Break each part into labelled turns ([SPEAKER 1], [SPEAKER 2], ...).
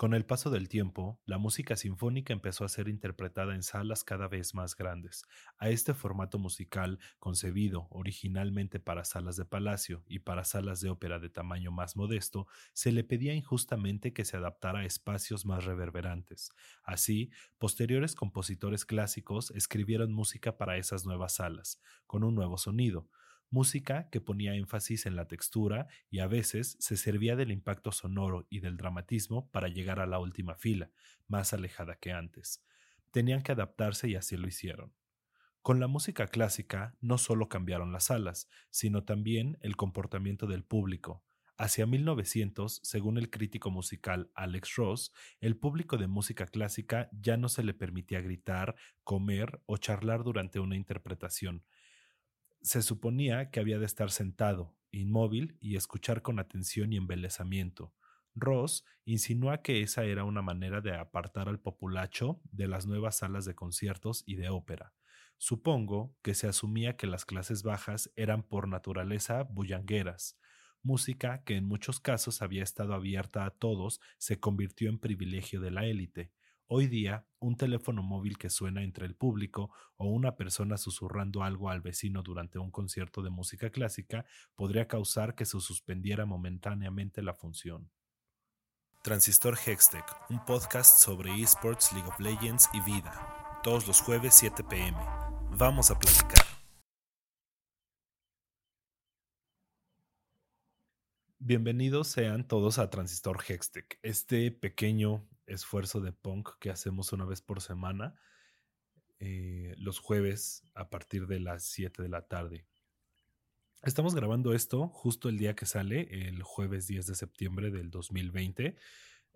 [SPEAKER 1] Con el paso del tiempo, la música sinfónica empezó a ser interpretada en salas cada vez más grandes. A este formato musical, concebido originalmente para salas de palacio y para salas de ópera de tamaño más modesto, se le pedía injustamente que se adaptara a espacios más reverberantes. Así, posteriores compositores clásicos escribieron música para esas nuevas salas, con un nuevo sonido, música que ponía énfasis en la textura y a veces se servía del impacto sonoro y del dramatismo para llegar a la última fila, más alejada que antes. Tenían que adaptarse y así lo hicieron. Con la música clásica no solo cambiaron las salas, sino también el comportamiento del público. Hacia 1900, según el crítico musical Alex Ross, el público de música clásica ya no se le permitía gritar, comer o charlar durante una interpretación, se suponía que había de estar sentado, inmóvil y escuchar con atención y embelezamiento. Ross insinúa que esa era una manera de apartar al populacho de las nuevas salas de conciertos y de ópera. Supongo que se asumía que las clases bajas eran por naturaleza bullangueras. Música que en muchos casos había estado abierta a todos se convirtió en privilegio de la élite, Hoy día, un teléfono móvil que suena entre el público o una persona susurrando algo al vecino durante un concierto de música clásica podría causar que se suspendiera momentáneamente la función. Transistor Hextech, un podcast sobre esports, League of Legends y vida. Todos los jueves 7 pm. Vamos a platicar. Bienvenidos sean todos a Transistor Hextech, este pequeño esfuerzo de punk que hacemos una vez por semana, eh, los jueves a partir de las 7 de la tarde. Estamos grabando esto justo el día que sale, el jueves 10 de septiembre del 2020,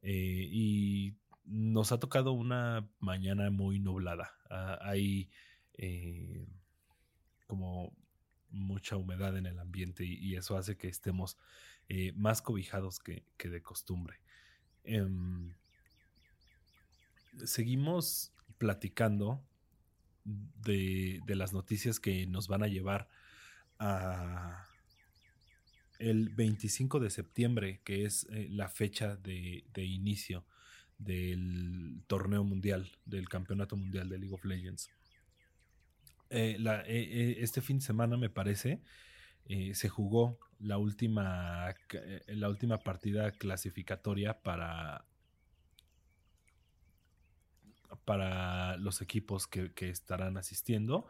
[SPEAKER 1] eh, y nos ha tocado una mañana muy nublada. Ah, hay eh, como mucha humedad en el ambiente y, eso hace que estemos más cobijados que, de costumbre. Em, seguimos platicando de, las noticias que nos van a llevar a el 25 de septiembre, que es eh, la fecha de, inicio del torneo mundial, del campeonato mundial de League of Legends. Eh, eh, este fin de semana, me parece, se jugó la última, la última partida clasificatoria para para los equipos que, estarán asistiendo.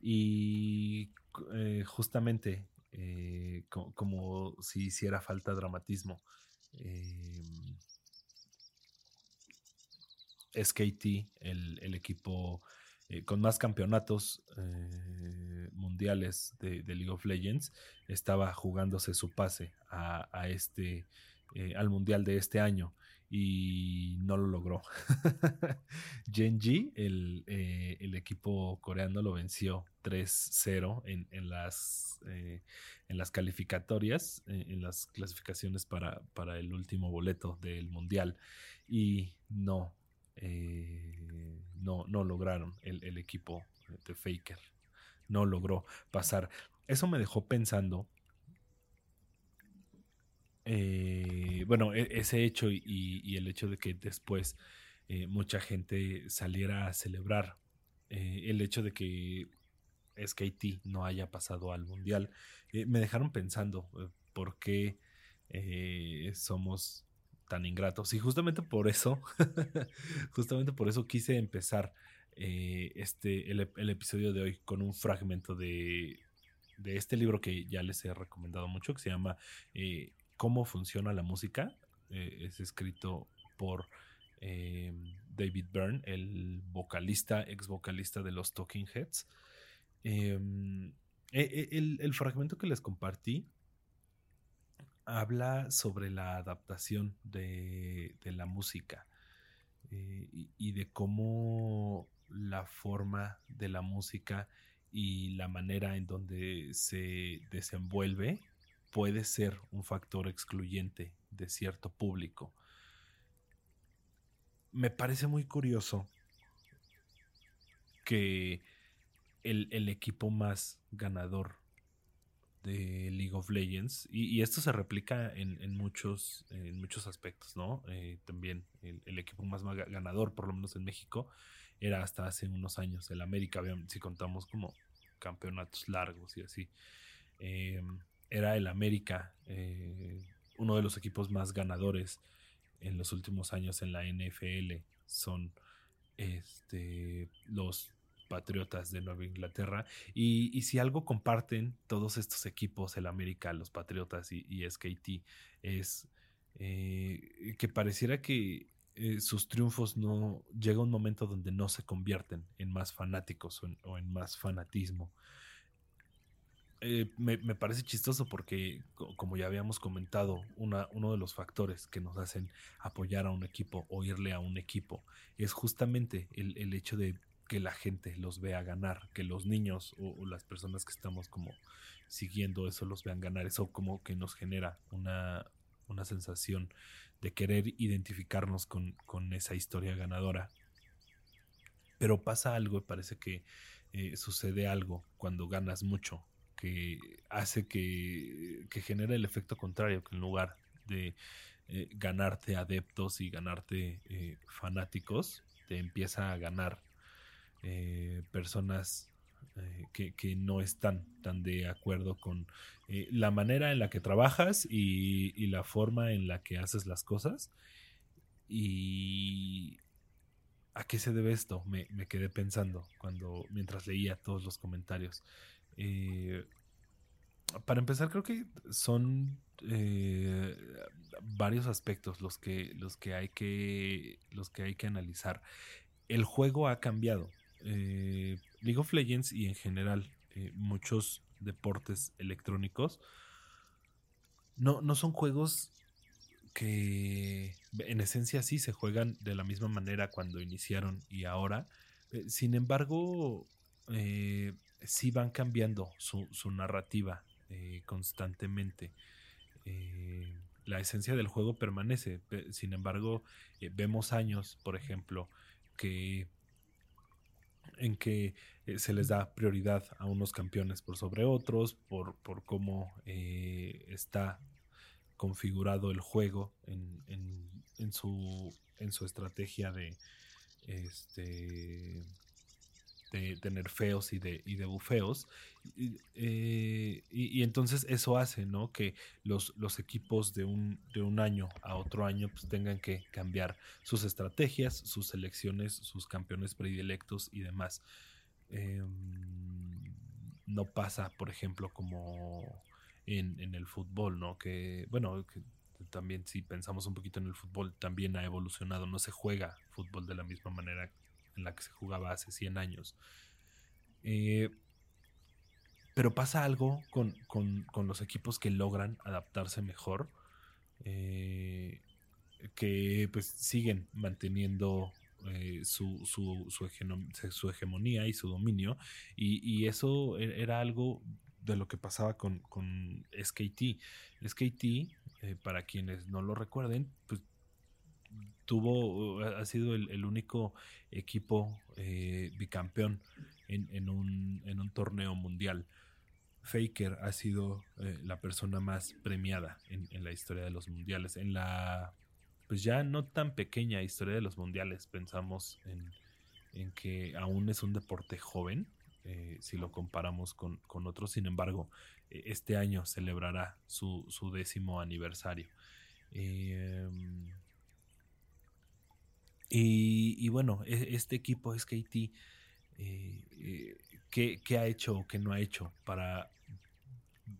[SPEAKER 1] Y eh, justamente eh, como si hiciera falta dramatismo. Eh, SKT, el, equipo con más campeonatos mundiales de, League of Legends, estaba jugándose su pase a este, al mundial de este año y no lo logró. Genji, el, eh, el, equipo coreano, lo venció 3-0 en, en, las, eh, en las calificatorias, eh, en las clasificaciones para, para, el último boleto del Mundial. Y no, no, no lograron el, el equipo de Faker. No logró pasar. Eso me dejó pensando eh, bueno, e, ese hecho y, el hecho de que después eh, mucha gente saliera a celebrar eh, el hecho de que SKT no haya pasado al mundial, me dejaron pensando por qué somos tan ingratos. Y justamente por eso, justamente por eso quise empezar este, el, episodio de hoy con un fragmento de, de este libro que ya les he recomendado mucho, que se llama cómo funciona la música. Eh, es escrito por eh, David Byrne, el vocalista, ex vocalista de los Talking Heads. Em, e, e, el, fragmento que les compartí habla sobre la adaptación de, la música eh, y, de cómo la forma de la música y la manera en donde se desenvuelve puede ser un factor excluyente de cierto público. Me parece muy curioso que el, equipo más ganador de League of Legends, y, esto se replica en, muchos, en muchos aspectos, ¿no? Eh, también el, equipo más ganador, por lo menos en México, era hasta hace unos años el América, si contamos como campeonatos largos y así. Em, era el América, eh, uno de los equipos más ganadores en los últimos años en la NFL. Son este, los Patriotas de Nueva Inglaterra. Y, si algo comparten todos estos equipos, el América, los Patriotas y, y SKT, es eh, que pareciera que eh, sus triunfos no llega un momento donde no se convierten en más fanáticos o en, más fanatismo. Eh, me, parece chistoso porque, como ya habíamos comentado, uno de los factores que nos hacen apoyar a un equipo o irle a un equipo es justamente el, hecho de que la gente los vea ganar, que los niños o, las personas que estamos como siguiendo eso los vean ganar, eso como que nos genera una, una sensación de querer identificarnos con, esa historia ganadora. Pero pasa algo y parece que eh, sucede algo cuando ganas mucho, que hace que, que genera el efecto contrario, que en lugar de eh, ganarte adeptos y ganarte eh, fanáticos, te empieza a ganar personas eh, que, no están tan de acuerdo con eh, la manera en la que trabajas y, la forma en la que haces las cosas. Y ¿a qué se debe esto? Me, quedé pensando cuando mientras leía todos los comentarios. Eh, para empezar, creo que son varios aspectos los que, los que hay que los que hay que analizar. El juego ha cambiado. Eh, League of Legends y en general eh, muchos deportes electrónicos no, no son juegos que en esencia sí se juegan de la misma manera cuando iniciaron y ahora. Eh, sin embargo, sí van cambiando su, narrativa constantemente. la esencia del juego permanece. Sin embargo, vemos años, por ejemplo, que en que eh, se les da prioridad a unos campeones por sobre otros, por, por cómo eh, está configurado el juego en, en, su, en su estrategia de, este, de, tener feos y de, y de bufeos. Eh, y, entonces eso hace ¿no? que los, los equipos de un, de un año a otro año pues, tengan que cambiar sus estrategias, sus selecciones, sus campeones predilectos y demás. Em, no pasa, por ejemplo, como en, en, el fútbol, ¿no? Que, bueno, que también si pensamos un poquito en el fútbol, también ha evolucionado, no se juega fútbol de la misma manera en la que se jugaba hace 100 años. Eh, pero pasa algo con, los equipos que logran adaptarse mejor, eh, que pues siguen manteniendo eh, su, su, hegemonía y su dominio, y, eso e, era algo de lo que pasaba con, con SKT. SKT, para quienes no lo recuerden, pues tuvo, ha sido el, único equipo eh, bicampeón en, un, en, un, torneo mundial. Faker ha sido eh, la persona más premiada en, la historia de los mundiales. En la, pues ya no tan pequeña historia de los mundiales, pensamos en, que aún es un deporte joven, eh, si lo comparamos con, con, otros. Sin embargo, este año celebrará su, su décimo aniversario. Y, bueno, e, este equipo SKT, eh, eh, ¿qué, ha hecho o qué no ha hecho para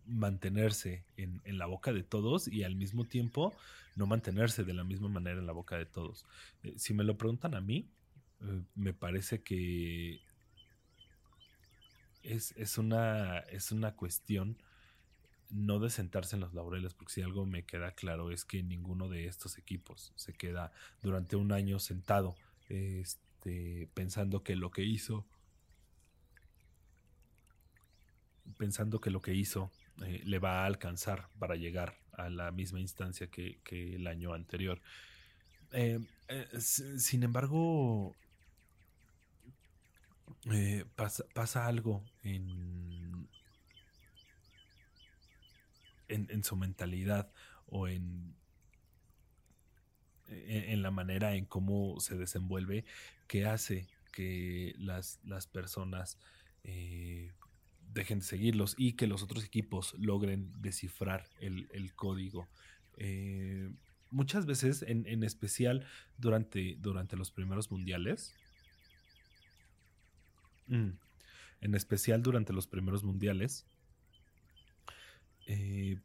[SPEAKER 1] mantenerse en, la boca de todos y al mismo tiempo no mantenerse de la misma manera en la boca de todos? Eh, si me lo preguntan a mí, me parece que es, una, es una cuestión no de sentarse en los laureles, porque si algo me queda claro es que ninguno de estos equipos se queda durante un año sentado este, pensando que lo que hizo, pensando que lo que hizo eh, le va a alcanzar para llegar a la misma instancia que, el año anterior. Eh, eh, sin embargo, pasa, pasa, algo en, en, su mentalidad o en, en, la manera en cómo se desenvuelve que hace que las, las personas eh, dejen de seguirlos y que los otros equipos logren descifrar el, código. Eh, muchas veces, en, especial durante, durante los primeros mundiales, mm, en especial durante los primeros mundiales, eh,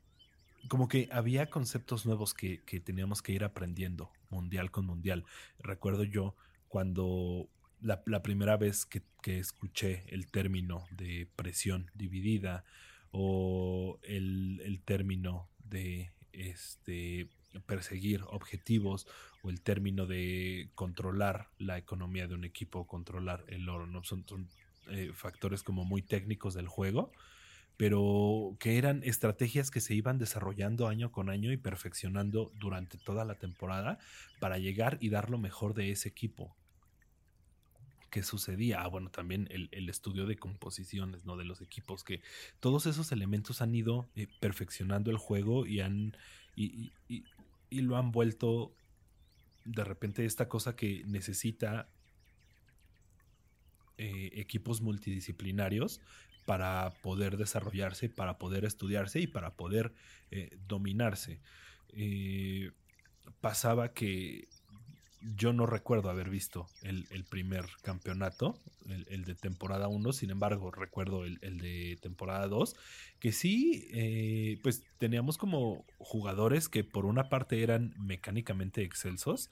[SPEAKER 1] como que había conceptos nuevos que, teníamos que ir aprendiendo mundial con mundial. Recuerdo yo cuando la, primera vez que, escuché el término de presión dividida o el, término de este perseguir objetivos o el término de controlar la economía de un equipo, controlar el oro, ¿no? Son, eh, factores como muy técnicos del juego pero que eran estrategias que se iban desarrollando año con año y perfeccionando durante toda la temporada para llegar y dar lo mejor de ese equipo. ¿Qué sucedía? Ah, bueno, también el, estudio de composiciones, ¿no? De los equipos, que todos esos elementos han ido eh, perfeccionando el juego y han. Y, lo han vuelto de repente esta cosa que necesita eh, equipos multidisciplinarios para poder desarrollarse, para poder estudiarse y para poder eh, dominarse. Eh, pasaba que yo no recuerdo haber visto el, primer campeonato, el, de temporada 1, sin embargo recuerdo el, de temporada 2, que sí, eh, pues teníamos como jugadores que por una parte eran mecánicamente excelsos,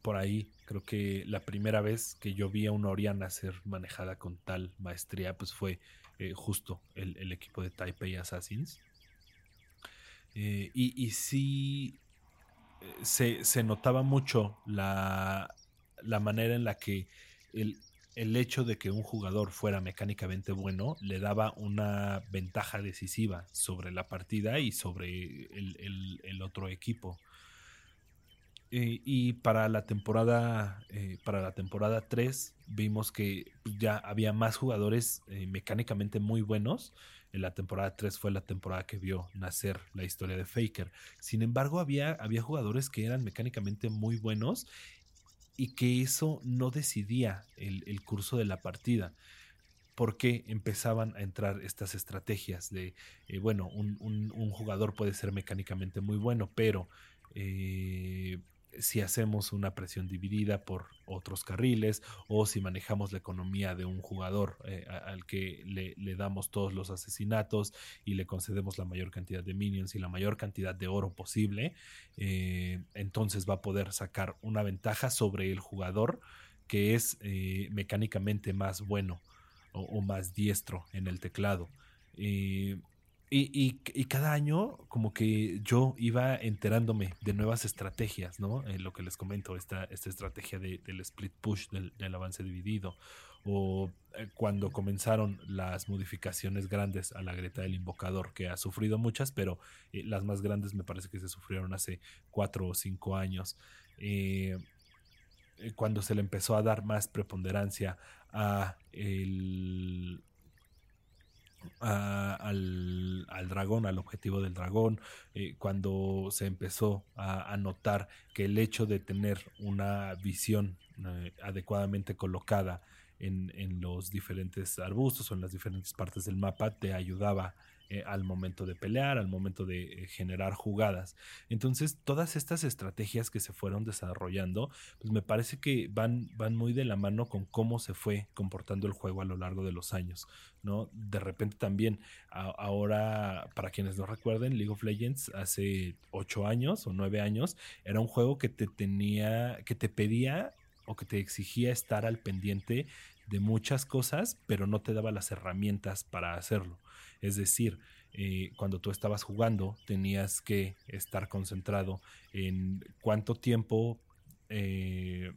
[SPEAKER 1] por ahí creo que la primera vez que yo vi a una Oriana ser manejada con tal maestría, pues fue eh, justo el, equipo de Taipei Assassins. Eh, y, sí eh, se, notaba mucho la, manera en la que el, hecho de que un jugador fuera mecánicamente bueno le daba una ventaja decisiva sobre la partida y sobre el otro equipo. Eh, y para la temporada eh, para la temporada 3 vimos que pues, ya había más jugadores eh, mecánicamente muy buenos. En la temporada 3 fue la temporada que vio nacer la historia de Faker. Sin embargo, había, había jugadores que eran mecánicamente muy buenos y que eso no decidía el, curso de la partida porque empezaban a entrar estas estrategias de, bueno, un, un, jugador puede ser mecánicamente muy bueno, pero si hacemos una presión dividida por otros carriles o si manejamos la economía de un jugador eh, al que le, damos todos los asesinatos y le concedemos la mayor cantidad de minions y la mayor cantidad de oro posible, eh, entonces va a poder sacar una ventaja sobre el jugador que es eh, mecánicamente más bueno o, más diestro en el teclado. Y, cada año como que yo iba enterándome de nuevas estrategias, ¿no? En lo que les comento, esta, esta estrategia del split push, del, avance dividido, o eh, cuando comenzaron las modificaciones grandes a la Greta del Invocador, que ha sufrido muchas, pero eh, las más grandes me parece que se sufrieron hace cuatro o cinco años. Eh, cuando se le empezó a dar más preponderancia a el al, dragón, al objetivo del dragón, eh, cuando se empezó a, notar que el hecho de tener una visión eh, adecuadamente colocada en, en, los diferentes arbustos o en las diferentes partes del mapa te ayudaba eh, al momento de pelear, al momento de eh, generar jugadas. Entonces, todas estas estrategias que se fueron desarrollando, pues me parece que van, van muy de la mano con cómo se fue comportando el juego a lo largo de los años, ¿no? De repente también, ahora, para quienes no recuerden, League of Legends hace ocho años o nueve años, era un juego que te tenía, que te pedía o que te exigía estar al pendiente de muchas cosas, pero no te daba las herramientas para hacerlo. Es decir, eh, cuando tú estabas jugando tenías que estar concentrado en cuánto tiempo, eh,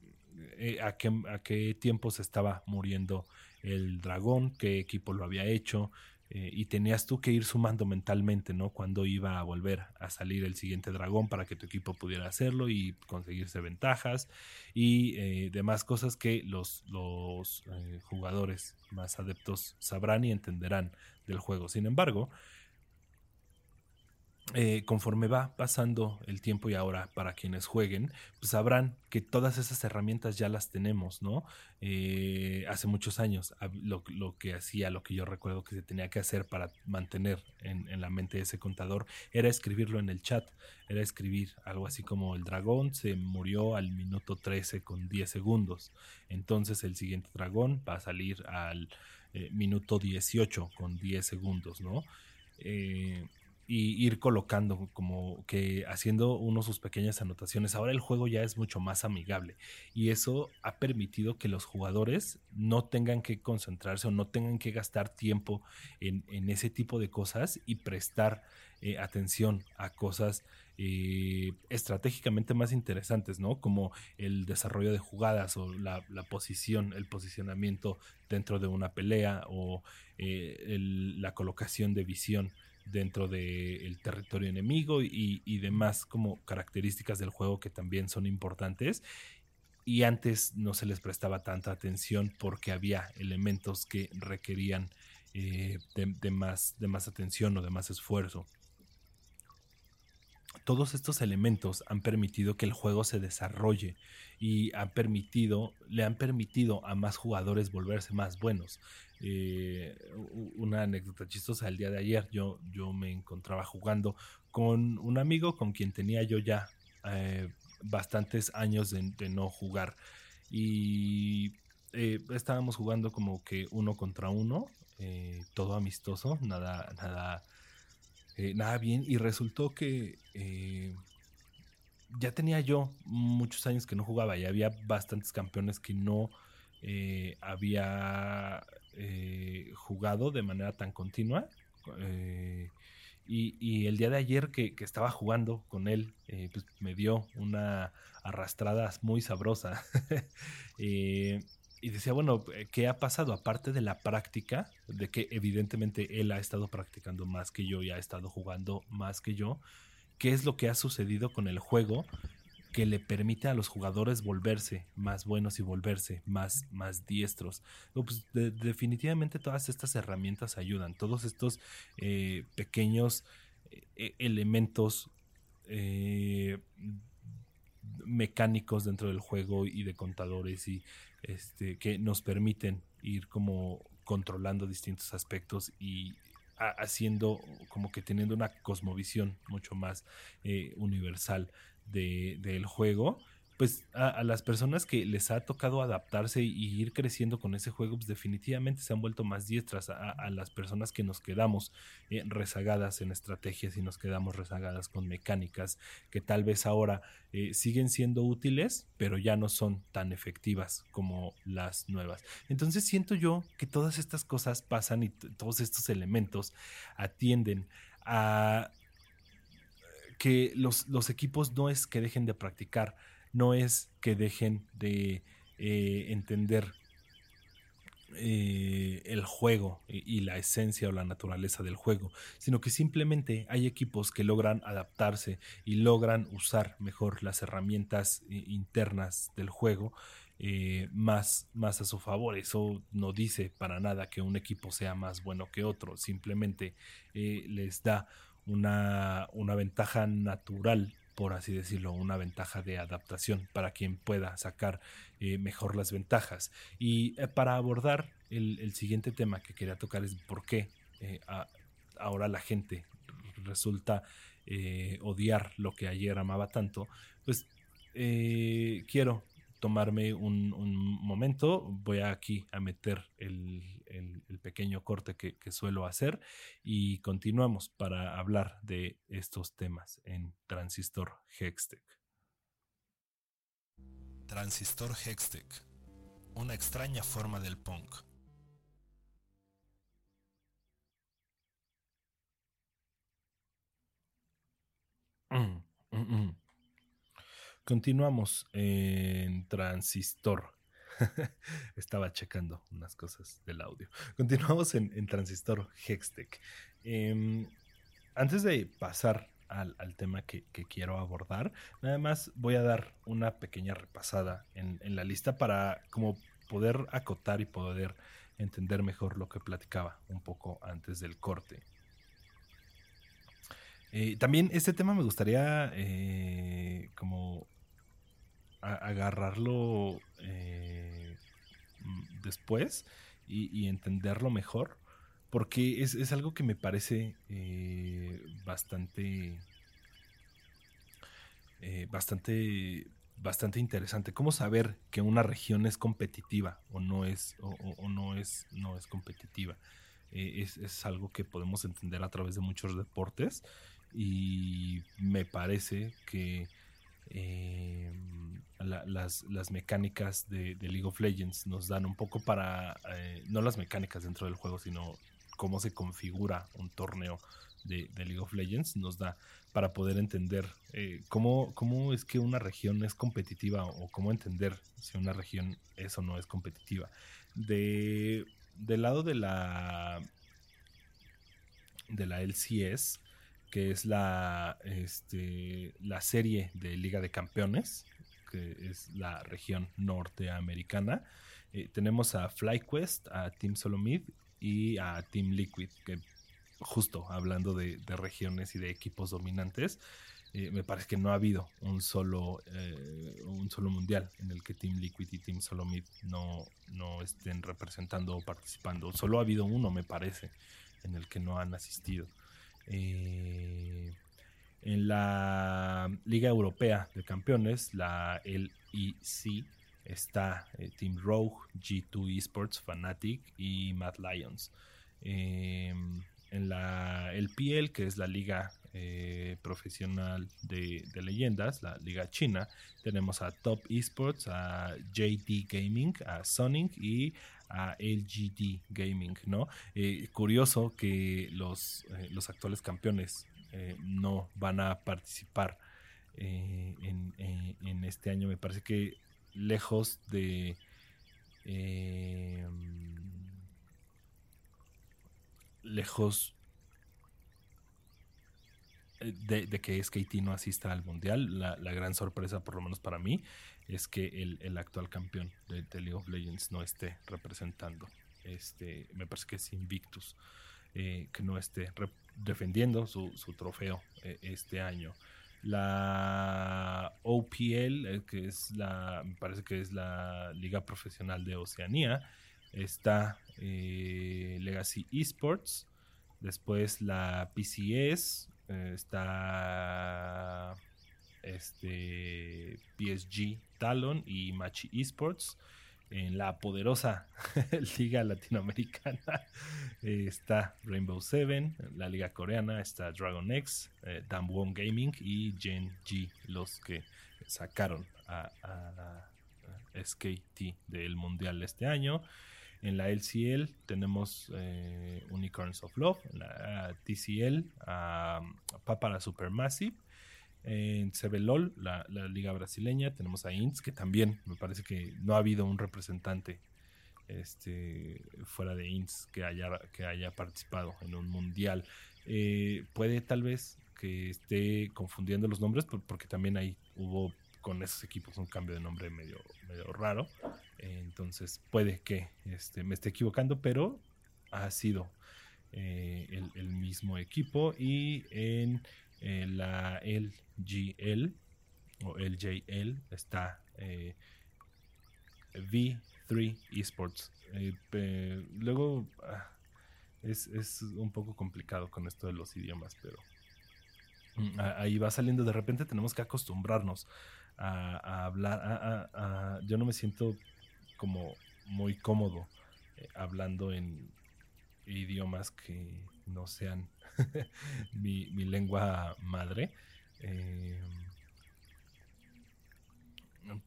[SPEAKER 1] eh, a, qué, tiempo se estaba muriendo el dragón, qué equipo lo había hecho, y tenías tú que ir sumando mentalmente, ¿no? Cuando iba a volver a salir el siguiente dragón para que tu equipo pudiera hacerlo y conseguirse ventajas y demás cosas que los, los jugadores más adeptos sabrán y entenderán del juego. Sin embargo, eh, conforme va pasando el tiempo y ahora para quienes jueguen, pues sabrán que todas esas herramientas ya las tenemos, ¿no? Eh, hace muchos años lo, que hacía, lo que yo recuerdo que se tenía que hacer para mantener en, en, la mente ese contador era escribirlo en el chat, era escribir algo así como el dragón se murió al minuto 13 con 10 segundos, entonces el siguiente dragón va a salir al eh, minuto 18 con 10 segundos, ¿no? Eh, y ir colocando como que haciendo uno sus pequeñas anotaciones. Ahora el juego ya es mucho más amigable y eso ha permitido que los jugadores no tengan que concentrarse o no tengan que gastar tiempo en, ese tipo de cosas y prestar eh, atención a cosas eh, estratégicamente más interesantes, ¿no? Como el desarrollo de jugadas o la, posición, el posicionamiento dentro de una pelea o eh, la colocación de visión dentro del territorio enemigo y, demás como características del juego que también son importantes. Y antes no se les prestaba tanta atención porque había elementos que requerían eh, de, de más atención o de más esfuerzo. Todos estos elementos han permitido que el juego se desarrolle y han permitido, le han permitido a más jugadores volverse más buenos. Eh, una anécdota chistosa, el día de ayer yo, yo me encontraba jugando con un amigo con quien tenía yo ya eh, bastantes años de, no jugar y eh, estábamos jugando como que uno contra uno, todo amistoso, nada, nada, nada bien y resultó que ya tenía yo muchos años que no jugaba y había bastantes campeones que no había eh, jugado de manera tan continua. Eh, y, el día de ayer que, estaba jugando con él, eh, pues me dio una arrastrada muy sabrosa. y decía, bueno, ¿qué ha pasado? Aparte de la práctica, de que evidentemente él ha estado practicando más que yo y ha estado jugando más que yo, ¿qué es lo que ha sucedido con el juego que le permite a los jugadores volverse más buenos y volverse más, más diestros. Pues, definitivamente todas estas herramientas ayudan, todos estos eh, pequeños eh, elementos eh, mecánicos dentro del juego y de contadores y este, que nos permiten ir como controlando distintos aspectos y haciendo como que teniendo una cosmovisión mucho más universal de, del juego, pues a, las personas que les ha tocado adaptarse y, ir creciendo con ese juego, pues definitivamente se han vuelto más diestras a, las personas que nos quedamos eh, rezagadas en estrategias y nos quedamos rezagadas con mecánicas que tal vez ahora eh, siguen siendo útiles, pero ya no son tan efectivas como las nuevas. Entonces siento yo que todas estas cosas pasan y todos estos elementos atienden a que los, los, equipos no es que dejen de practicar, no es que dejen de eh, entender eh, el juego y, la esencia o la naturaleza del juego, sino que simplemente hay equipos que logran adaptarse y logran usar mejor las herramientas eh, internas del juego más, a su favor. Eso no dice para nada que un equipo sea más bueno que otro, simplemente les da una ventaja natural por así decirlo, una ventaja de adaptación para quien pueda sacar eh, mejor las ventajas. Y eh, para abordar el, siguiente tema que quería tocar es por qué eh, ahora la gente resulta odiar lo que ayer amaba tanto, pues quiero tomarme un, momento, voy aquí a meter el, pequeño corte que, suelo hacer y continuamos para hablar de estos temas en Transistor Hextech. Transistor Hextech, una extraña forma del punk. Mm, mm, mm. Continuamos en Transistor. Estaba checando unas cosas del audio. Continuamos en, Transistor Hextech. Em, antes de pasar al, tema que, quiero abordar, nada más voy a dar una pequeña repasada en, la lista para como poder acotar y poder entender mejor lo que platicaba un poco antes del corte. Eh, también este tema me gustaría eh, como agarrarlo eh, después y, entenderlo mejor, porque es, algo que me parece bastante, bastante, bastante interesante. ¿Cómo saber que una región es competitiva o no es, o, no es, no es competitiva? es, es, algo que podemos entender a través de muchos deportes y me parece que eh, las, mecánicas de, League of Legends nos dan un poco para, eh, no las mecánicas dentro del juego, sino cómo se configura un torneo de, League of Legends, nos da para poder entender eh, cómo, cómo es que una región es competitiva o cómo entender si una región es o no es competitiva. De, del lado de la de la LCS, que es la, este, la serie de Liga de Campeones, que es la región norteamericana. Eh, tenemos a FlyQuest, a Team Solomid y a Team Liquid, que justo hablando de, regiones y de equipos dominantes, eh, me parece que no ha habido un solo, eh, un solo mundial en el que Team Liquid y Team Solomid no, no estén representando o participando. Solo ha habido uno, me parece, en el que no han asistido. Eh, en la Liga Europea de Campeones, la LEC, está eh, Team Rogue, G2 Esports, Fnatic y Mad Lions. Em, en la LPL, que es la liga eh, profesional de, leyendas, la liga china, tenemos a Top Esports, a JD Gaming, a Sonic y a LGD Gaming, ¿no? Eh, curioso que los, eh, los actuales campeones eh, no van a participar en, en, este año. Me parece que lejos de... lejos de, que SKT no asista al mundial, la, la, gran sorpresa, por lo menos para mí, es que el, actual campeón de, League of Legends no esté representando. Este, me parece que es Invictus, eh, que no esté defendiendo su, trofeo eh, este año. La OPL, eh, que es la, me parece que es la Liga Profesional de Oceanía, está Legacy Esports. Después la PCS, está este PSG Talon y Machi Esports. En la poderosa Liga Latinoamericana está Rainbow Seven, la Liga Coreana está Dragon X, eh, Damwon Gaming y Gen G, los que sacaron a, SKT del Mundial este año. En la LCL tenemos eh, Unicorns of Love, en la TCL a Papara Supermassive en CBLOL, la, liga brasileña, tenemos a INS, que también me parece que no ha habido un representante este, fuera de INS que haya, que haya participado en un mundial. Eh, puede tal vez que esté confundiendo los nombres, porque también ahí hubo con esos equipos un cambio de nombre medio, medio raro. entonces puede que este, me esté equivocando, pero ha sido eh, el, mismo equipo. Y en la LGL o LJL está eh, V3 Esports. Eh, luego ah, es, un poco complicado con esto de los idiomas, pero mm, ahí va saliendo. De repente tenemos que acostumbrarnos a, hablar. yo no me siento como muy cómodo eh, hablando en idiomas que no sean mi, lengua madre. Eh,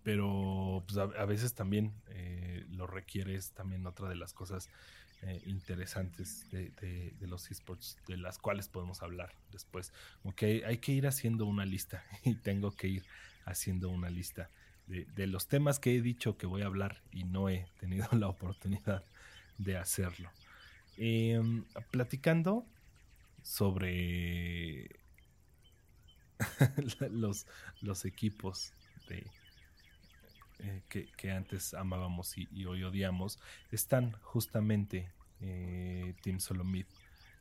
[SPEAKER 1] pero pues, a, veces también eh, lo requiere, es también otra de las cosas eh, interesantes de, los esports, de las cuales podemos hablar después. Ok, hay que ir haciendo una lista y tengo que ir haciendo una lista de, los temas que he dicho que voy a hablar y no he tenido la oportunidad de hacerlo. Em, platicando sobre los, los equipos eh, que, antes amábamos y, hoy odiamos, están justamente eh, Team Solomid,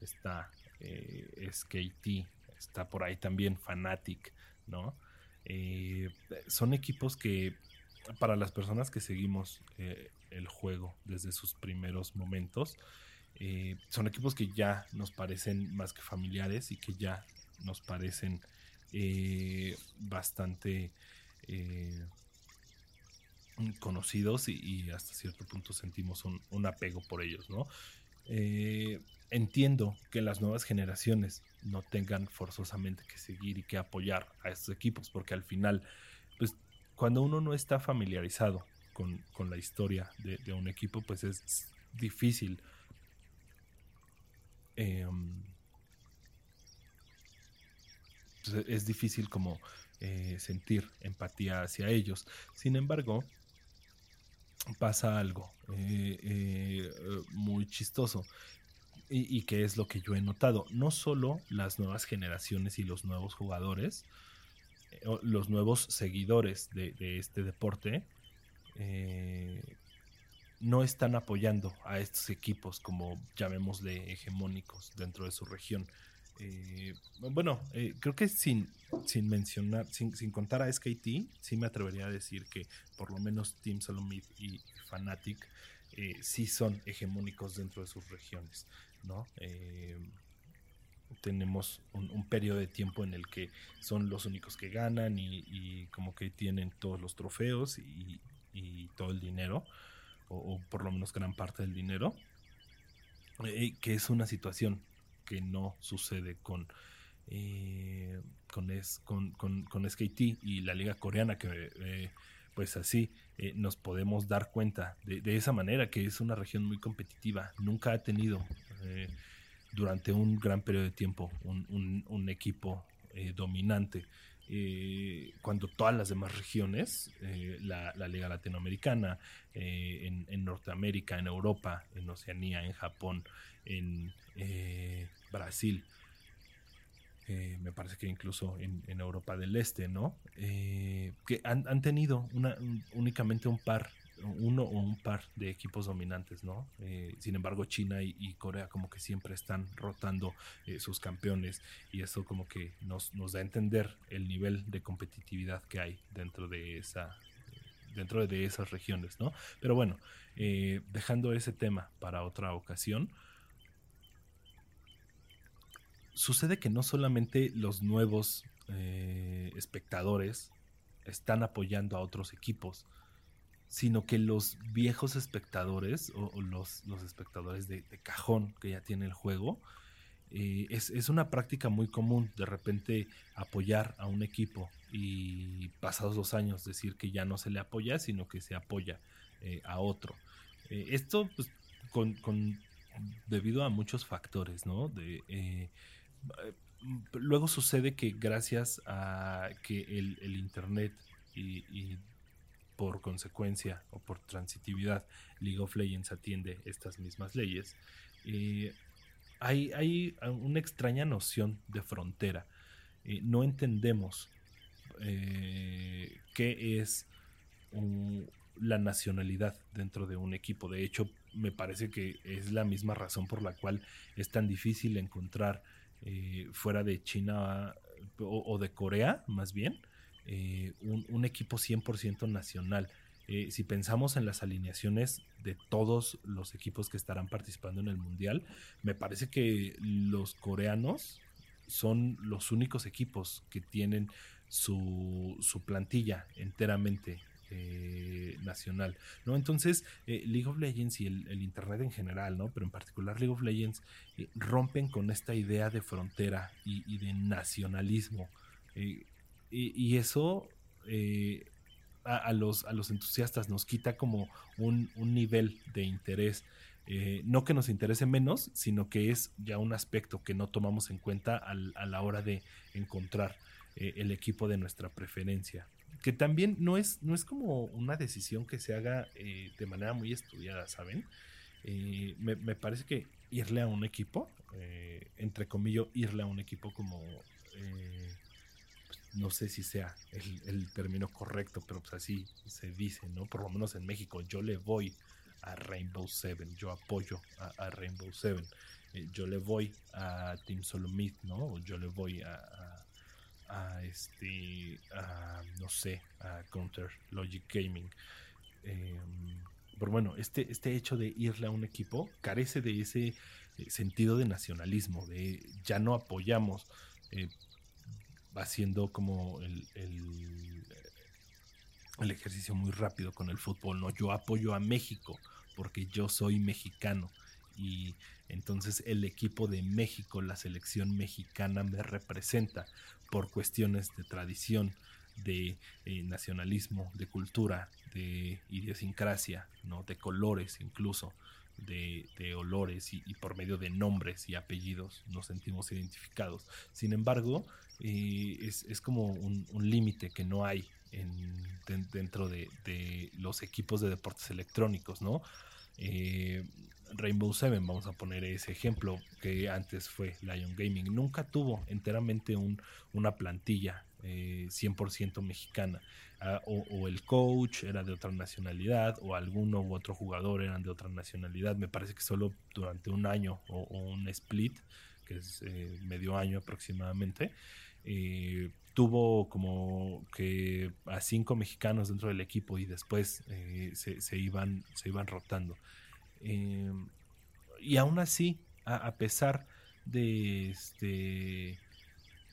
[SPEAKER 1] está eh, SKT, está por ahí también Fanatic, ¿no? Eh, son equipos que para las personas que seguimos el juego desde sus primeros momentos, eh, son equipos que ya nos parecen más que familiares y que ya nos parecen bastante conocidos y, hasta cierto punto sentimos un, apego por ellos, ¿no? entiendo que las nuevas generaciones no tengan forzosamente que seguir y que apoyar a estos equipos, porque al final, pues cuando uno no está familiarizado con, la historia de, un equipo, pues es difícil. Em, pues, es difícil como eh, sentir empatía hacia ellos. Sin embargo, pasa algo eh, eh, muy chistoso y, que es lo que yo he notado. No solo las nuevas generaciones y los nuevos jugadores, los nuevos seguidores de, este deporte, eh, no están apoyando a estos equipos como llamémosle hegemónicos dentro de su región. Eh, bueno, creo que sin, sin mencionar, sin, sin, contar a SKT, sí me atrevería a decir que por lo menos Team Solomid y Fnatic sí son hegemónicos dentro de sus regiones. ¿no? Eh, tenemos un, periodo de tiempo en el que son los únicos que ganan y, como que tienen todos los trofeos y, todo el dinero, o, por lo menos gran parte del dinero, eh, que es una situación que no sucede con, eh, con, es, con, con, SKT y la liga coreana, que pues así nos podemos dar cuenta de, esa manera, que es una región muy competitiva, nunca ha tenido eh, durante un gran periodo de tiempo un, equipo eh, dominante. Eh, cuando todas las demás regiones, la, Liga Latinoamericana, en, Norteamérica, en Europa, en Oceanía, en Japón, en Brasil, me parece que incluso en, Europa del Este, ¿no? que han, han tenido una, únicamente un par uno o un par de equipos dominantes, ¿no? Eh, sin embargo, China y, Corea como que siempre están rotando eh, sus campeones y eso como que nos, nos da a entender el nivel de competitividad que hay dentro de esa dentro de esas regiones, ¿no? Pero bueno, eh, dejando ese tema para otra ocasión, sucede que no solamente los nuevos espectadores están apoyando a otros equipos, sino que los viejos espectadores o, los, los, espectadores de, cajón que ya tiene el juego, eh, es, una práctica muy común de repente apoyar a un equipo y pasados dos años decir que ya no se le apoya, sino que se apoya eh, a otro. Eh, esto pues, con, debido a muchos factores, ¿no? Luego sucede que gracias a que el Internet y por consecuencia o por transitividad, League of Legends atiende estas mismas leyes. Eh, hay, hay, una extraña noción de frontera. Eh, no entendemos eh, qué es la nacionalidad dentro de un equipo. De hecho, me parece que es la misma razón por la cual es tan difícil encontrar fuera de China o de Corea, más bien, eh, un, equipo 100% nacional. Eh, si pensamos en las alineaciones de todos los equipos que estarán participando en el Mundial, me parece que los coreanos son los únicos equipos que tienen su, plantilla enteramente eh, nacional, ¿no? Entonces, League of Legends y el, Internet en general, ¿no? Pero en particular League of Legends rompen con esta idea de frontera y, de nacionalismo. Y, eso eh, a, los, a los entusiastas nos quita como un, nivel de interés. Eh, no que nos interese menos, sino que es ya un aspecto que no tomamos en cuenta a la hora de encontrar eh, el equipo de nuestra preferencia. Que también no es, no es como una decisión que se haga de manera muy estudiada, ¿saben? Me, parece que irle a un equipo, entre comillas, irle a un equipo como no sé si sea el, término correcto, pero pues así se dice, ¿no? Por lo menos en México, yo le voy a Rainbow Seven, yo apoyo a, Rainbow Seven, eh, yo le voy a Team Solomid, ¿no? Yo le voy a, a, este, no sé, a Counter Logic Gaming. Em, pero bueno, este, este hecho de irle a un equipo carece de ese eh, sentido de nacionalismo, de ya no apoyamos eh, haciendo como el, el, ejercicio muy rápido con el fútbol, no, yo apoyo a México porque yo soy mexicano y entonces el equipo de México, la selección mexicana me representa por cuestiones de tradición, de eh, nacionalismo, de cultura, de idiosincrasia, ¿no? de colores incluso, de, olores y, por medio de nombres y apellidos nos sentimos identificados. Sin embargo, eh, es, como un, límite que no hay dentro de, los equipos de deportes electrónicos, ¿no? Eh, Rainbow Seven, vamos a poner ese ejemplo, que antes fue Lion Gaming, nunca tuvo enteramente un, una plantilla 100% eh, mexicana. Ah, o, el coach era de otra nacionalidad, o alguno u otro jugador eran de otra nacionalidad. Me parece que solo durante un año o, un split, que es eh, medio año aproximadamente, eh, tuvo como que a cinco mexicanos dentro del equipo y después se, iban, se iban rotando. y aún así, a, pesar de este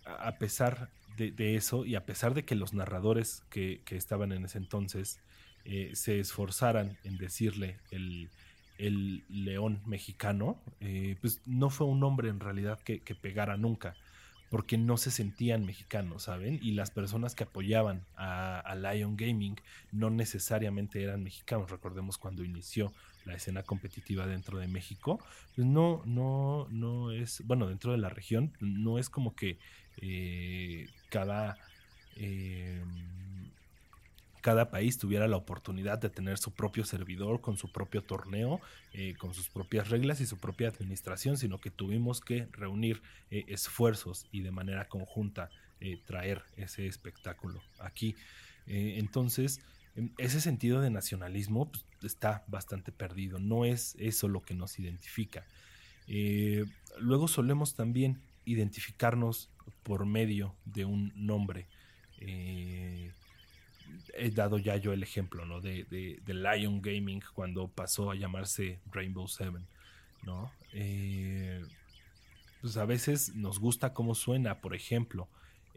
[SPEAKER 1] a pesar de, eso y a pesar de que los narradores que, estaban en ese entonces eh, se esforzaran en decirle el, león mexicano, eh, pues no fue un hombre en realidad que, pegara nunca, porque no se sentían mexicanos, ¿saben? Y las personas que apoyaban a, Lion Gaming no necesariamente eran mexicanos. Recordemos cuando inició la escena competitiva dentro de México, pues no, no, no es, bueno, dentro de la región, no es como que eh, cada, em, cada país tuviera la oportunidad de tener su propio servidor con su propio torneo, eh, con sus propias reglas y su propia administración, sino que tuvimos que reunir eh, esfuerzos y de manera conjunta traer ese espectáculo aquí. entonces, ese sentido de nacionalismo pues, está bastante perdido, no es eso lo que nos identifica. luego solemos también identificarnos por medio de un nombre. Eh, he dado ya yo el ejemplo ¿no? de, de, Lion Gaming cuando pasó a llamarse Rainbow Seven. ¿no? Eh, pues a veces nos gusta cómo suena, por ejemplo,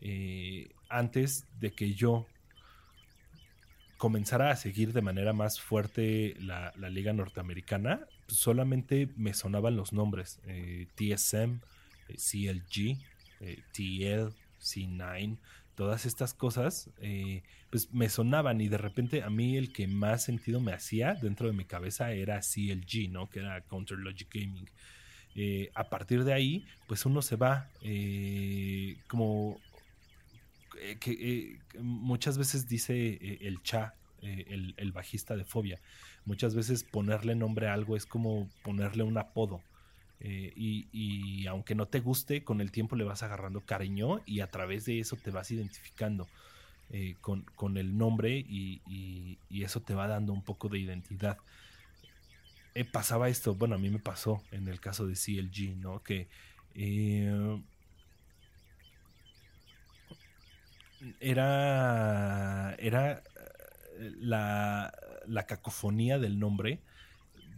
[SPEAKER 1] eh, antes de que yo comenzara a seguir de manera más fuerte la, liga norteamericana, pues solamente me sonaban los nombres TSM, CLG, eh, TL, C9, todas estas cosas, eh, pues me sonaban y de repente a mí el que más sentido me hacía dentro de mi cabeza era CLG, ¿no? Que era Counter Logic Gaming. Eh, a partir de ahí, pues uno se va como que muchas veces dice el cha, el, el, bajista de Fobia, muchas veces ponerle nombre a algo es como ponerle un apodo. Eh, y, aunque no te guste, con el tiempo le vas agarrando cariño y a través de eso te vas identificando eh, con, el nombre y, eso te va dando un poco de identidad. Eh, pasaba esto, bueno, a mí me pasó en el caso de CLG, ¿no? Que era, era la, cacofonía del nombre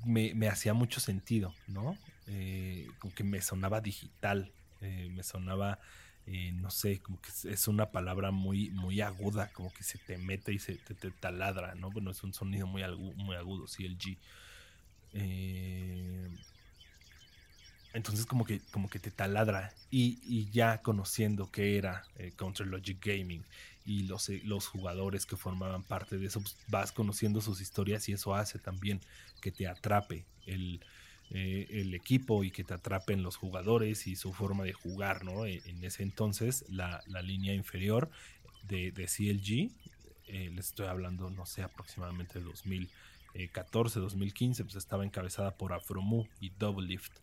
[SPEAKER 1] me, me hacía mucho sentido, ¿no? Eh, como que me sonaba digital, eh, me sonaba, eh, no sé, como que es una palabra muy, muy aguda, como que se te mete y se te, taladra, ¿no? Bueno, es un sonido muy, muy agudo, sí, el G. Entonces como que, como que te taladra y, ya conociendo que era Counter Logic Gaming y los, los jugadores que formaban parte de eso, pues vas conociendo sus historias y eso hace también que te atrape el, eh, el equipo y que te atrapen los jugadores y su forma de jugar, ¿no? E, en, ese entonces, la, línea inferior de, CLG, eh, les estoy hablando, no sé, aproximadamente de 2014, 2015, pues estaba encabezada por Afromu y Double Lift.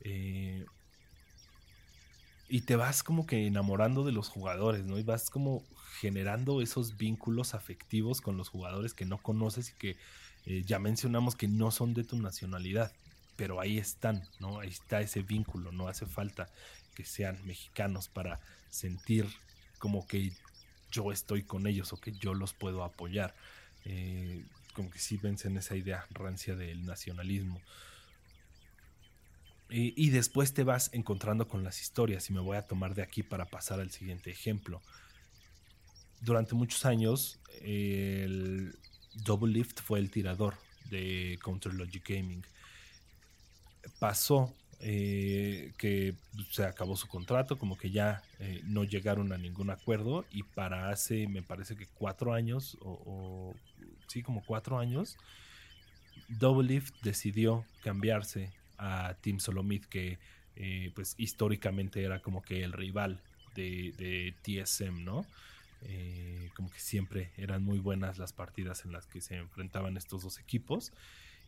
[SPEAKER 1] Eh, y te vas como que enamorando de los jugadores, ¿no? Y vas como generando esos vínculos afectivos con los jugadores que no conoces y que eh, ya mencionamos que no son de tu nacionalidad, pero ahí están, ¿no? Ahí está ese vínculo, no hace falta que sean mexicanos para sentir como que yo estoy con ellos o que yo los puedo apoyar. Eh, como que sí vencen esa idea rancia del nacionalismo. y después te vas encontrando con las historias y me voy a tomar de aquí para pasar al siguiente ejemplo. Durante muchos años el Double Lift fue el tirador de Counter Logic Gaming. Pasó eh, que se acabó su contrato, como que ya eh, no llegaron a ningún acuerdo y para hace, me parece que cuatro años, o, sí, como cuatro años, Double Lift decidió cambiarse a Team Solomid, que eh, pues históricamente era como que el rival de, de TSM, ¿no? como que siempre eran muy buenas las partidas en las que se enfrentaban estos dos equipos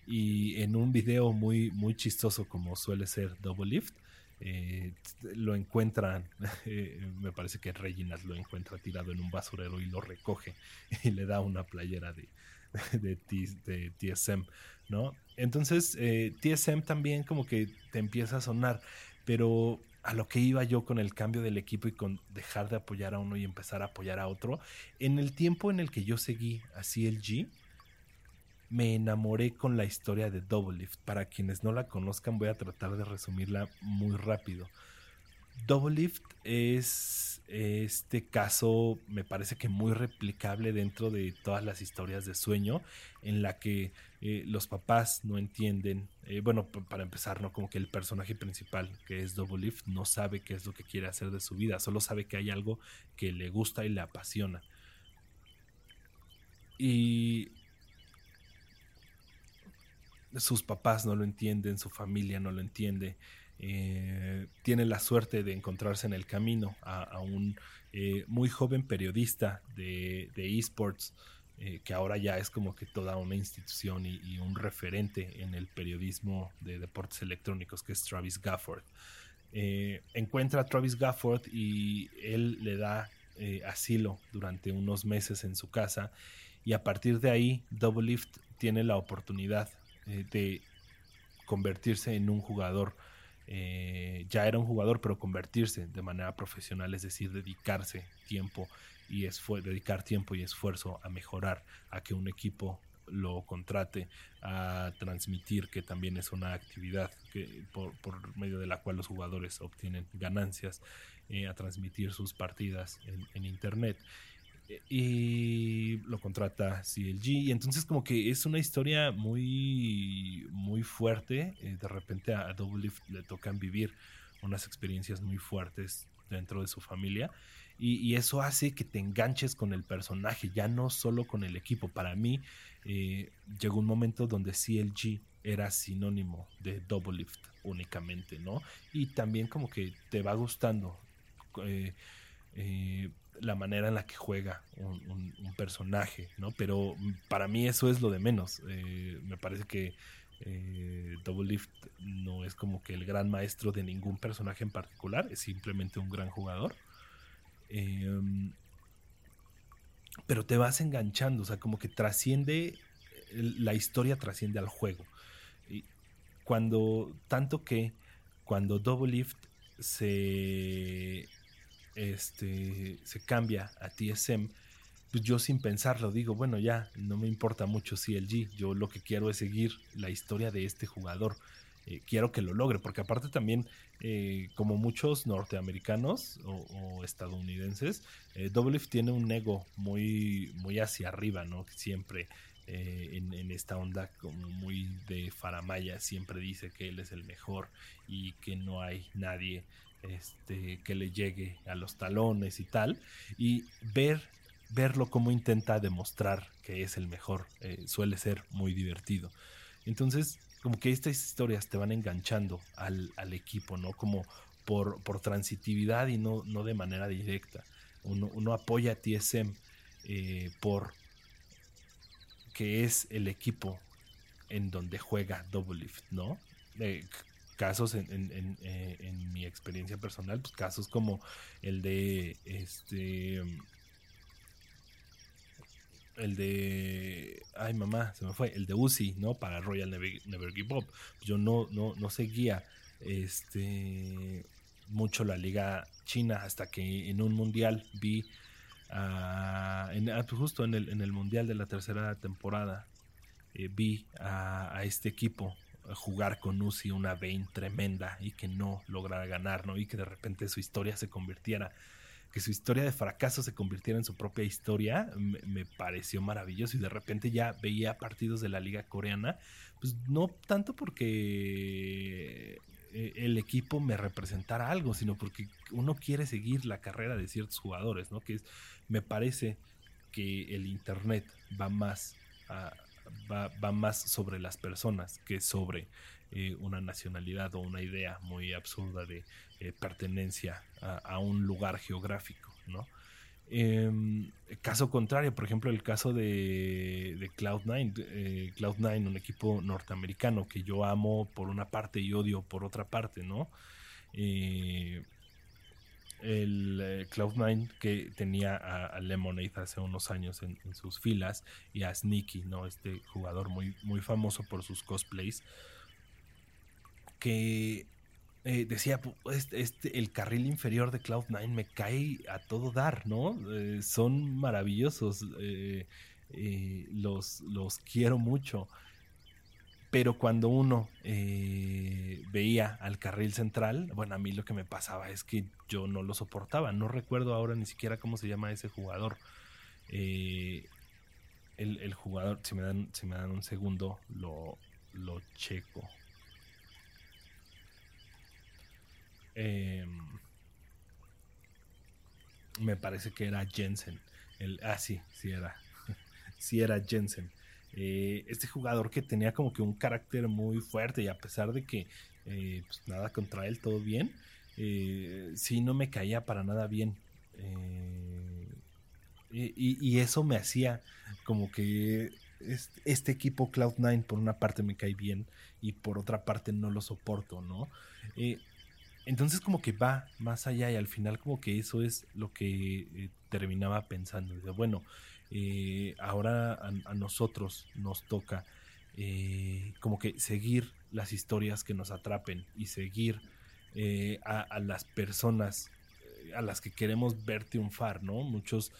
[SPEAKER 1] y en un video muy, muy chistoso como suele ser Double Lift, eh, lo encuentran, eh, me parece que Reginald lo encuentra tirado en un basurero y lo recoge y le da una playera de, de, TSM, ¿no? Entonces, eh, TSM también como que te empieza a sonar, pero a lo que iba yo con el cambio del equipo y con dejar de apoyar a uno y empezar a apoyar a otro, en el tiempo en el que yo seguí a CLG, me enamoré con la historia de Double Lift. Para quienes no la conozcan, voy a tratar de resumirla muy rápido. Double Lift es este caso, me parece que muy replicable dentro de todas las historias de sueño, en la que eh, los papás no entienden, eh, bueno, para empezar, ¿no? Como que el personaje principal, que es Double Lift, no sabe qué es lo que quiere hacer de su vida, solo sabe que hay algo que le gusta y le apasiona. Y sus papás no lo entienden, su familia no lo entiende. Eh, tiene la suerte de encontrarse en el camino a, un eh, muy joven periodista de, esports, eh, que ahora ya es como que toda una institución y, un referente en el periodismo de deportes electrónicos, que es Travis Gafford. encuentra a Travis Gafford y él le da asilo durante unos meses en su casa y a partir de ahí Double Lift tiene la oportunidad de convertirse en un jugador. Eh, ya era un jugador, pero convertirse de manera profesional, es decir, dedicarse tiempo y dedicar tiempo y esfuerzo a mejorar, a que un equipo lo contrate, a transmitir, que también es una actividad que, por, medio de la cual los jugadores obtienen ganancias, eh, a transmitir sus partidas en Internet y lo contrata CLG y entonces como que es una historia muy muy fuerte eh, de repente a, Double Lift le tocan vivir unas experiencias muy fuertes dentro de su familia. Y, eso hace que te enganches con el personaje ya no solo con el equipo. Para mí eh, llegó un momento donde CLG era sinónimo de Double Lift únicamente no y también como que te va gustando eh, la manera en la que juega un, personaje, ¿no? Pero para mí eso es lo de menos. Eh, me parece que eh, Double Lift no es como que el gran maestro de ningún personaje en particular, es simplemente un gran jugador. Em, pero te vas enganchando, o sea, como que trasciende, la historia trasciende al juego. Y cuando, tanto que cuando Double Lift se este, se cambia a TSM, pues yo sin pensarlo digo, bueno, ya no me importa mucho CLG, yo lo que quiero es seguir la historia de este jugador. Eh, quiero que lo logre, porque aparte también, eh, como muchos norteamericanos o, estadounidenses, eh, tiene un ego muy, muy hacia arriba, ¿no? Siempre eh, en, en, esta onda como muy de faramaya, siempre dice que él es el mejor y que no hay nadie este, que le llegue a los talones y tal, y ver, verlo como intenta demostrar que es el mejor, eh, suele ser muy divertido. Entonces, como que estas historias te van enganchando al, equipo, ¿no? Como por, por, transitividad y no, no de manera directa. Uno, apoya a TSM eh, por que es el equipo en donde juega Double Lift, ¿no? Eh, casos en, eh, en, mi experiencia personal, pues casos como el de este el de ay mamá, se me fue, el de Uzi, ¿no? Para Royal Never, Give Up. Yo no, no, no seguía este mucho la liga china hasta que en un mundial vi ah, pues justo en el, en el mundial de la tercera temporada eh, vi a, este equipo jugar con Uzi una vein tremenda y que no lograra ganar, ¿no? Y que de repente su historia se convirtiera, que su historia de fracaso se convirtiera en su propia historia, me, pareció maravilloso. Y de repente ya veía partidos de la liga coreana, pues no tanto porque eh, el equipo me representara algo, sino porque uno quiere seguir la carrera de ciertos jugadores, ¿no? Que me parece que el internet va más a, va, más sobre las personas que sobre eh, una nacionalidad o una idea muy absurda de eh, pertenencia a, un lugar geográfico, ¿no? Em, caso contrario, por ejemplo, el caso de, de Cloud9, eh, Cloud9, un equipo norteamericano que yo amo por una parte y odio por otra parte, ¿no? El eh, Cloud9 que tenía a, Lemonade hace unos años en, sus filas y a Sneaky, ¿no? Este jugador muy, muy famoso por sus cosplays. Que eh, decía, este, este, el carril inferior de Cloud9 me cae a todo dar, ¿no? Eh, son maravillosos. los, los quiero mucho pero cuando uno eh, veía al carril central, bueno, a mí lo que me pasaba es que yo no lo soportaba. No recuerdo ahora ni siquiera cómo se llama ese jugador. Eh, el, jugador, si me dan, si me dan un segundo, lo, lo checo. Em, me parece que era Jensen. El, ah, sí, sí era. sí era Jensen. Eh, este jugador que tenía como que un carácter muy fuerte y a pesar de que eh, pues nada contra él, todo bien, eh, sí no me caía para nada bien. Y, eso me hacía como que este, equipo Cloud9 por una parte me cae bien y por otra parte no lo soporto, ¿no? entonces como que va más allá y al final como que eso es lo que terminaba pensando. Bueno, eh, ahora a, nosotros nos toca eh, como que seguir las historias que nos atrapen y seguir eh, a, las personas a las que queremos ver triunfar, ¿no? Muchos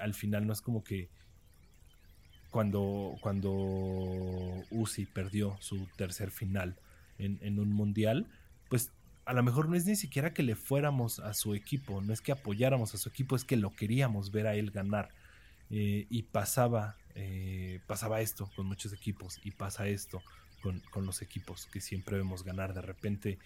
[SPEAKER 1] al final no es como que cuando, cuando Uzi perdió su tercer final en un mundial, pues a lo mejor no es ni siquiera que le fuéramos a su equipo, no es que apoyáramos a su equipo, es que lo queríamos ver a él ganar. Eh, y pasaba, eh, pasaba esto con muchos equipos y pasa esto con, los equipos que siempre vemos ganar. De repente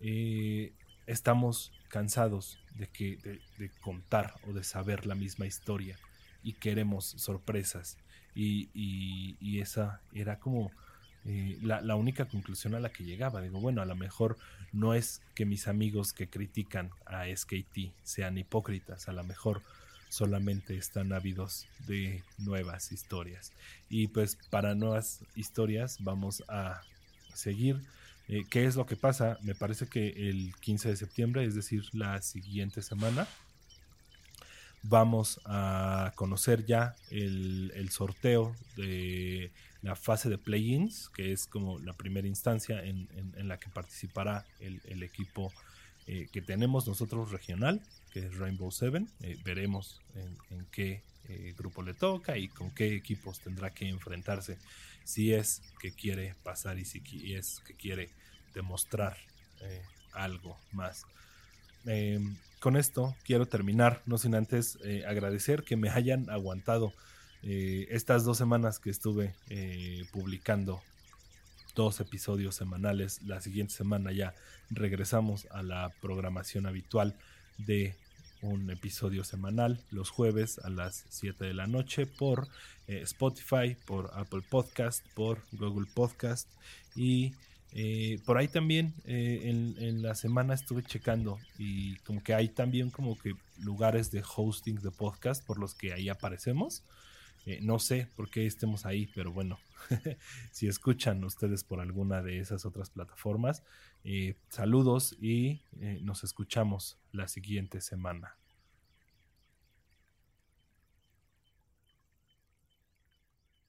[SPEAKER 1] eh, estamos cansados de, que, de, contar o de saber la misma historia y queremos sorpresas. Y, esa era como la, la, única conclusión a la que llegaba. Digo, bueno, a lo mejor no es que mis amigos que critican a SKT sean hipócritas, a lo mejor solamente están ávidos de nuevas historias. Y pues para nuevas historias vamos a seguir. Eh, ¿Qué es lo que pasa? Me parece que el 15 de septiembre, es decir, la siguiente semana, vamos a conocer ya el, sorteo de la fase de play-ins, que es como la primera instancia en, la que participará el, equipo eh, que tenemos nosotros regional que es Rainbow Seven. Eh, veremos en, qué eh, grupo le toca y con qué equipos tendrá que enfrentarse si es que quiere pasar y si es que quiere demostrar eh, algo más. Em, con esto quiero terminar, no sin antes agradecer que me hayan aguantado estas dos semanas que estuve publicando dos episodios semanales. La siguiente semana ya regresamos a la programación habitual de un episodio semanal los jueves a las 7 de la noche por eh, Spotify, por Apple Podcast, por Google Podcast y eh, por ahí también eh, en, la semana estuve checando y como que hay también como que lugares de hosting de podcast por los que ahí aparecemos. No sé por qué estemos ahí, pero bueno, si escuchan ustedes por alguna de esas otras plataformas, eh, saludos y nos escuchamos la siguiente semana.